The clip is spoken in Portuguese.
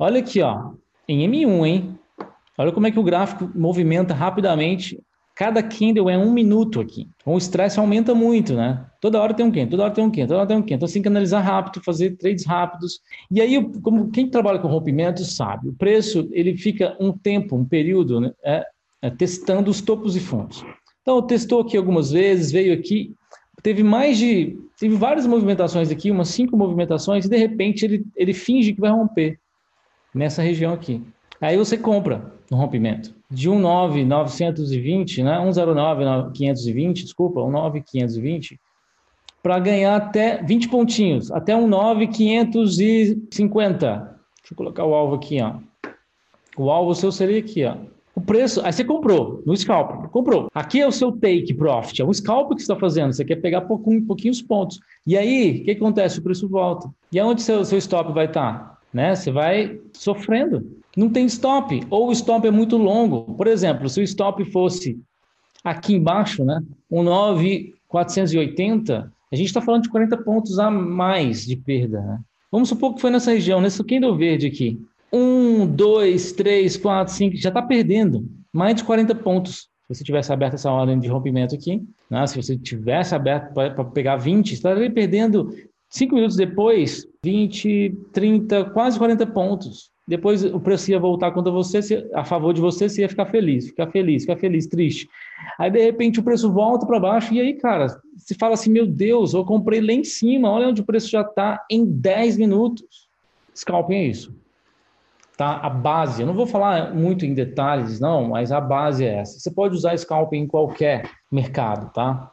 Olha aqui, ó, em M1, hein? Olha como é que o gráfico movimenta rapidamente. Cada candle é um minuto aqui. Então, o estresse aumenta muito, né? Toda hora tem um candle, toda hora tem um candle, toda hora tem um candle. Então, você tem que analisar rápido, fazer trades rápidos. E aí, como quem trabalha com rompimentos sabe, o preço ele fica um tempo, um período, né, é, é, testando os topos e fundos. Então, testou aqui algumas vezes, veio aqui, teve mais de, teve várias movimentações aqui, umas cinco movimentações, e de repente ele, ele finge que vai romper nessa região aqui. Aí você compra no rompimento de 1,9,920, né? 1,09,520, desculpa, 1,9,520, para ganhar até 20 pontinhos, até 1,9,550. Deixa eu colocar o alvo aqui, ó. O alvo seu seria aqui, ó. O preço, aí você comprou no scalp, comprou. Aqui é o seu take profit, é um scalp que você está fazendo, você quer pegar pouquinho, pouquinhos pontos. E aí, o que acontece? O preço volta. E aonde seu, seu stop vai estar? Tá? Né? Você vai sofrendo. Não tem stop, ou o stop é muito longo. Por exemplo, se o stop fosse aqui embaixo, né? Um 9,480, a gente está falando de 40 pontos a mais de perda. Né? Vamos supor que foi nessa região, nesse candle verde aqui. Um, dois, três, quatro, cinco, já está perdendo mais de 40 pontos. Se você tivesse aberto essa ordem de rompimento aqui, né? se você tivesse aberto para pegar 20, estaria perdendo cinco minutos depois 20, 30, quase 40 pontos. Depois o preço ia voltar contra você, a favor de você, você ia ficar feliz, ficar feliz, ficar feliz, triste. Aí de repente o preço volta para baixo e aí, cara, se fala assim: meu Deus, eu comprei lá em cima, olha onde o preço já está em 10 minutos. Scalping é isso tá? A base, eu não vou falar muito em detalhes, não, mas a base é essa. Você pode usar scalping em qualquer mercado, tá?